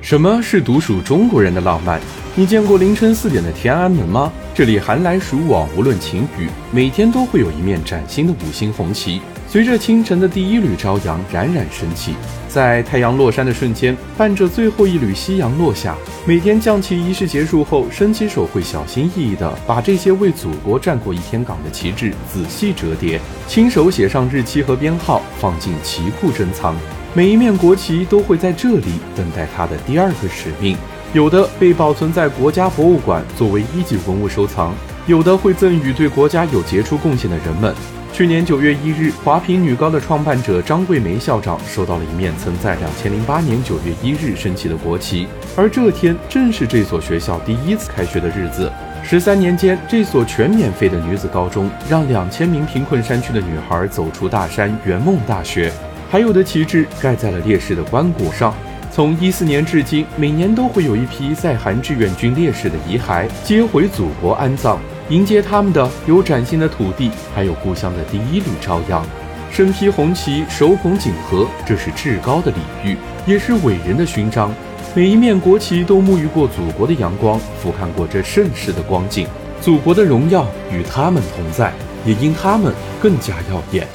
什么是独属中国人的浪漫？你见过凌晨四点的天安门吗？这里寒来暑往，无论晴雨，每天都会有一面崭新的五星红旗，随着清晨的第一缕朝阳冉冉升起，在太阳落山的瞬间，伴着最后一缕夕阳落下。每天降旗仪式结束后，升旗手会小心翼翼地把这些为祖国站过一天岗的旗帜仔细折叠，亲手写上日期和编号，放进旗库珍藏。每一面国旗都会在这里等待它的第二个使命，有的被保存在国家博物馆作为一级文物收藏，有的会赠予对国家有杰出贡献的人们。去年九月一日，华坪女高的创办者张桂梅校长收到了一面曾在两千零八年九月一日升起的国旗，而这天正是这所学校第一次开学的日子。十三年间，这所全免费的女子高中让两千名贫困山区的女孩走出大山，圆梦大学。还有的旗帜盖在了烈士的棺椁上。从一四年至今，每年都会有一批在韩志愿军烈士的遗骸接回祖国安葬。迎接他们的有崭新的土地，还有故乡的第一缕朝阳。身披红旗，手捧锦盒，这是至高的礼遇，也是伟人的勋章。每一面国旗都沐浴过祖国的阳光，俯瞰过这盛世的光景。祖国的荣耀与他们同在，也因他们更加耀眼。